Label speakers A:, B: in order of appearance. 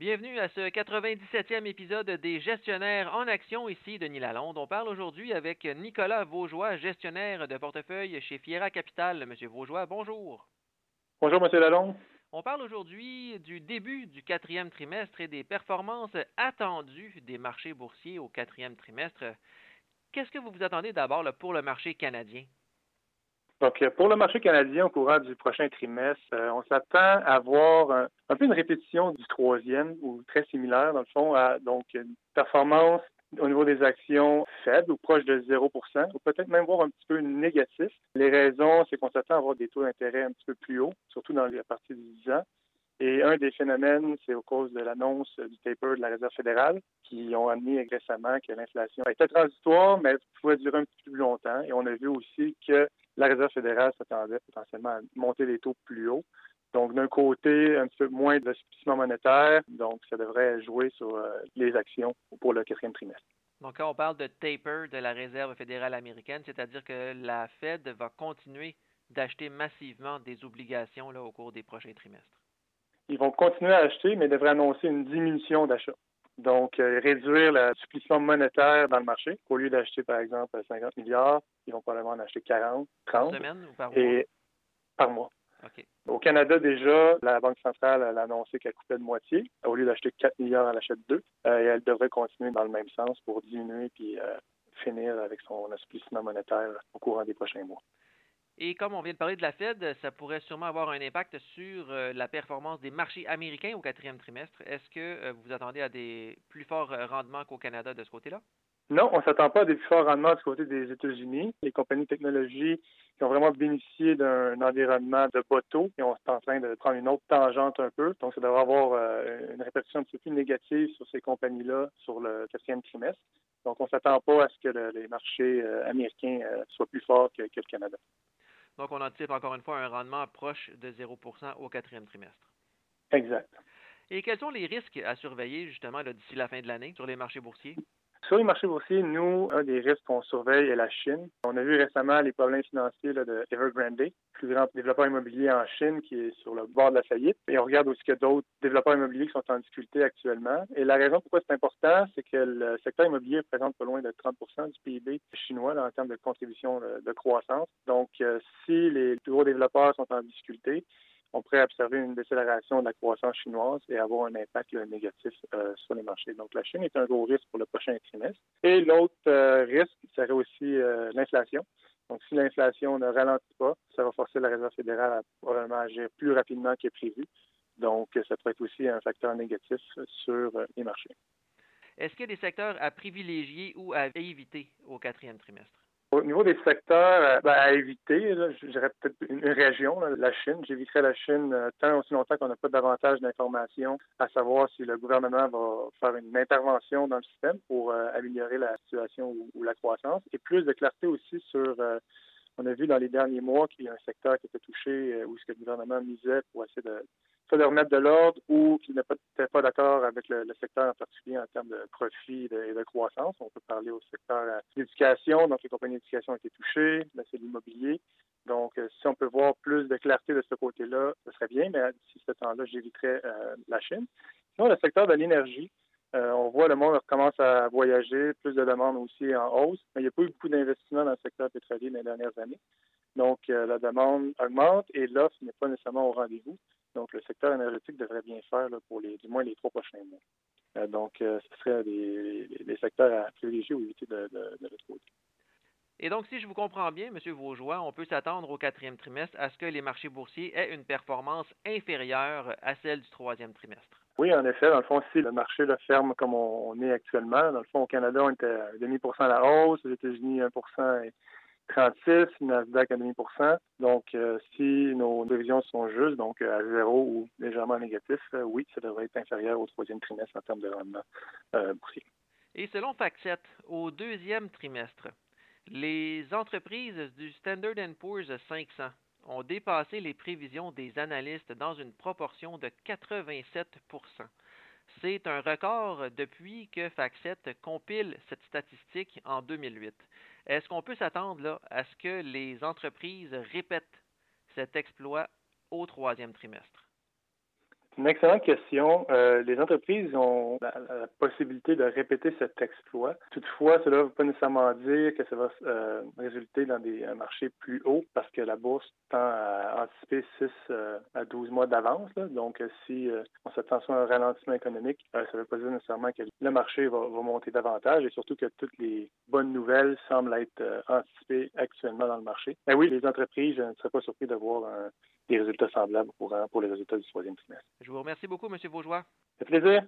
A: Bienvenue à ce 97e épisode des gestionnaires en action ici, Denis Lalonde. On parle aujourd'hui avec Nicolas Vaugeois, gestionnaire de portefeuille chez Fiera Capital. Monsieur Vaugeois, bonjour.
B: Bonjour, Monsieur Lalonde.
A: On parle aujourd'hui du début du quatrième trimestre et des performances attendues des marchés boursiers au quatrième trimestre. Qu'est-ce que vous vous attendez d'abord pour le marché canadien?
B: Donc, pour le marché canadien au courant du prochain trimestre, euh, on s'attend à voir un, peu une répétition du troisième ou très similaire, dans le fond, à donc une performance au niveau des actions faibles ou proche de 0% ou peut-être même voir un petit peu négatif. Les raisons, c'est qu'on s'attend à avoir des taux d'intérêt un petit peu plus hauts, surtout dans la partie du 10 ans. Et un des phénomènes, c'est au cause de l'annonce du taper de la Réserve fédérale qui ont amené récemment que l'inflation était transitoire, mais pouvait durer un petit peu plus longtemps. Et on a vu aussi que Réserve fédérale s'attendait potentiellement à monter les taux plus haut. Donc, d'un côté, un petit peu moins d'assouplissement monétaire, donc ça devrait jouer sur euh, les actions pour le quatrième trimestre.
A: Donc, quand on parle de taper de la Réserve fédérale américaine, c'est-à-dire que la Fed va continuer d'acheter massivement des obligations là, au cours des prochains trimestres.
B: Ils vont continuer à acheter, mais devraient annoncer une diminution d'achat. Donc, euh, réduire l'assouplissement monétaire dans le marché. Au lieu d'acheter, par exemple, 50 milliards, ils vont probablement en acheter 40, 30.
A: Par semaine ou par
B: mois? Et par mois. Au Canada, déjà, la Banque centrale a annoncé qu'elle coupait de moitié. Au lieu d'acheter 4 milliards, elle achète 2. Euh, et elle devrait continuer dans le même sens pour diminuer puis euh, finir avec son assouplissement monétaire au courant des prochains mois.
A: Et comme on vient de parler de la Fed, ça pourrait sûrement avoir un impact sur euh, la performance des marchés américains au quatrième trimestre. Est-ce que euh, vous attendez à des plus forts euh, rendements qu'au Canada de ce côté-là?
B: Non, on ne s'attend pas à des plus forts rendements du côté des États-Unis. Les compagnies de technologie qui ont vraiment bénéficié d'un environnement de bateau et on est en train de prendre une autre tangente un peu. Donc, ça devrait avoir une répercussion un petit peu plus négative sur ces compagnies-là sur le quatrième trimestre. Donc, on ne s'attend pas à ce que les marchés américains soient plus forts que le Canada.
A: Donc, on anticipe encore une fois un rendement proche de 0% au quatrième trimestre.
B: Exact.
A: Et quels sont les risques à surveiller justement d'ici la fin de l'année sur les marchés boursiers?
B: Sur les marchés boursiers, nous, un des risques qu'on surveille est la Chine. On a vu récemment les problèmes financiers de Evergrande, le plus grand développeur immobilier en Chine qui est sur le bord de la faillite. Et on regarde aussi a d'autres développeurs immobiliers qui sont en difficulté actuellement. Et la raison pourquoi c'est important, c'est que le secteur immobilier représente pas loin de 30% du PIB chinois en termes de contribution de, croissance. Donc, euh, si les gros développeurs sont en difficulté, on pourrait observer une décélération de la croissance chinoise et avoir un impact négatif euh, sur les marchés. Donc, la Chine est un gros risque pour le prochain trimestre. Et l'autre euh, risque serait aussi euh, l'inflation. Donc, si l'inflation ne ralentit pas, ça va forcer la Réserve fédérale à probablement agir plus rapidement que prévu. Donc, ça pourrait être aussi un facteur négatif sur les marchés.
A: Est-ce qu'il y a des secteurs à privilégier ou à éviter au quatrième trimestre?
B: Au niveau des secteurs euh, ben, à éviter, je dirais peut-être une, région, la Chine. J'éviterais la Chine euh, tant aussi longtemps qu'on n'a pas davantage d'informations à savoir si le gouvernement va faire une intervention dans le système pour euh, améliorer la situation ou, la croissance et plus de clarté aussi sur on a vu dans les derniers mois qu'il y a un secteur qui était touché où ce que le gouvernement misait pour essayer de de remettre de l'ordre ou qui n'était pas, d'accord avec le, secteur en particulier en termes de profit et de, croissance. On peut parler au secteur euh, d'éducation, donc les compagnies d'éducation ont été touchées, c'est l'immobilier. Donc, euh, si on peut voir plus de clarté de ce côté-là, ce serait bien, mais d'ici ce temps-là, j'éviterais euh, la Chine. Sinon, le secteur de l'énergie, on voit le monde commence à voyager, plus de demandes aussi en hausse, mais il n'y a pas eu beaucoup d'investissements dans le secteur pétrolier dans les dernières années. Donc, la demande augmente et l'offre n'est pas nécessairement au rendez-vous. Donc, le secteur énergétique devrait bien faire pour les, du moins les trois prochains mois. Euh, donc, euh, ce serait des, secteurs à privilégier ou éviter de, de, de
A: Et donc, si je vous comprends bien, M. Vaugeois, on peut s'attendre au quatrième trimestre à ce que les marchés boursiers aient une performance inférieure à celle du troisième trimestre.
B: Oui, en effet. Dans le fond, si le marché le ferme comme on, est actuellement, dans le fond, au Canada, on était à demi pour cent à la hausse, aux États-Unis, 1 36, Nasdaq à demi pour cent. Donc, euh, si nos prévisions sont justes, donc euh, à zéro ou légèrement négatif, euh, oui, ça devrait être inférieur au troisième trimestre en termes de rendement boursier.
A: Et selon FactSet, au deuxième trimestre, les entreprises du Standard Poor's 500 ont dépassé les prévisions des analystes dans une proportion de 87 c'est un record depuis que FactSet compile cette statistique en 2008. Est-ce qu'on peut s'attendre à ce que les entreprises répètent cet exploit au troisième trimestre?
B: Une excellente question. Euh, les entreprises ont la, possibilité de répéter cet exploit. Toutefois, cela ne veut pas nécessairement dire que ça va euh, résulter dans des marchés plus hauts parce que la bourse tend à anticiper 6 euh, à 12 mois d'avance. Donc, si on s'attend à un ralentissement économique, ça ne veut pas dire nécessairement que le marché va, va, monter davantage et surtout que toutes les bonnes nouvelles semblent être anticipées actuellement dans le marché. Mais oui, les entreprises, je ne serais pas surpris de voir un, des résultats semblables pour, pour les résultats du troisième trimestre.
A: Je vous remercie beaucoup, M. Vaugeois.
B: Ça fait plaisir.